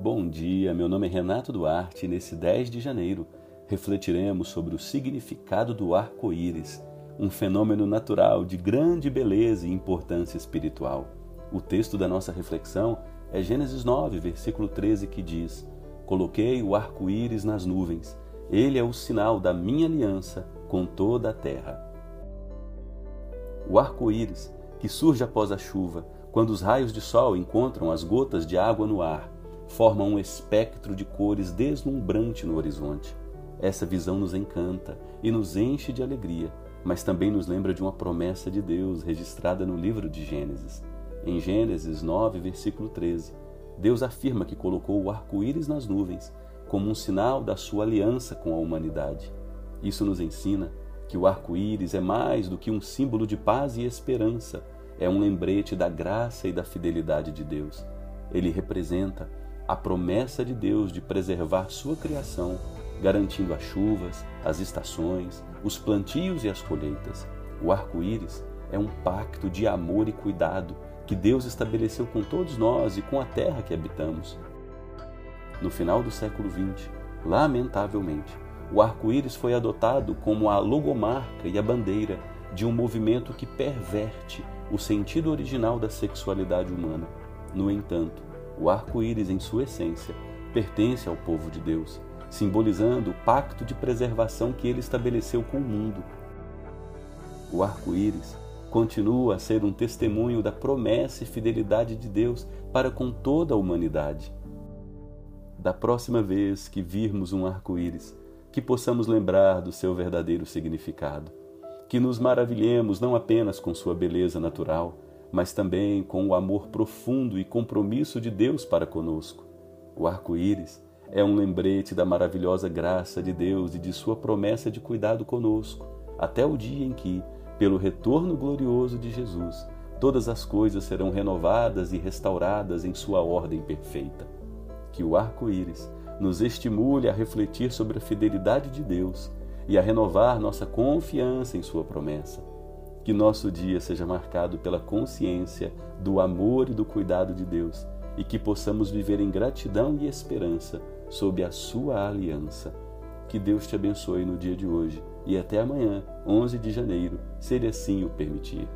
Bom dia, meu nome é Renato Duarte e nesse 10 de janeiro refletiremos sobre o significado do arco-íris, um fenômeno natural de grande beleza e importância espiritual. O texto da nossa reflexão é Gênesis 9, versículo 13, que diz: Coloquei o arco-íris nas nuvens, ele é o sinal da minha aliança com toda a terra. O arco-íris, que surge após a chuva, quando os raios de sol encontram as gotas de água no ar, forma um espectro de cores deslumbrante no horizonte. Essa visão nos encanta e nos enche de alegria, mas também nos lembra de uma promessa de Deus registrada no livro de Gênesis. Em Gênesis 9, versículo 13, Deus afirma que colocou o arco-íris nas nuvens como um sinal da sua aliança com a humanidade. Isso nos ensina que o arco-íris é mais do que um símbolo de paz e esperança, é um lembrete da graça e da fidelidade de Deus. Ele representa a promessa de Deus de preservar sua criação, garantindo as chuvas, as estações, os plantios e as colheitas. O arco-íris é um pacto de amor e cuidado que Deus estabeleceu com todos nós e com a terra que habitamos. No final do século XX, lamentavelmente, o arco-íris foi adotado como a logomarca e a bandeira de um movimento que perverte o sentido original da sexualidade humana. No entanto, o arco-íris, em sua essência, pertence ao povo de Deus, simbolizando o pacto de preservação que ele estabeleceu com o mundo. O arco-íris continua a ser um testemunho da promessa e fidelidade de Deus para com toda a humanidade. Da próxima vez que virmos um arco-íris, que possamos lembrar do seu verdadeiro significado que nos maravilhemos não apenas com sua beleza natural, mas também com o amor profundo e compromisso de Deus para conosco. O arco-íris é um lembrete da maravilhosa graça de Deus e de sua promessa de cuidado conosco, até o dia em que, pelo retorno glorioso de Jesus, todas as coisas serão renovadas e restauradas em sua ordem perfeita. Que o arco-íris nos estimule a refletir sobre a fidelidade de Deus e a renovar nossa confiança em Sua promessa. Que nosso dia seja marcado pela consciência do amor e do cuidado de Deus e que possamos viver em gratidão e esperança sob a Sua aliança. Que Deus te abençoe no dia de hoje e até amanhã, 11 de janeiro, se Ele assim o permitir.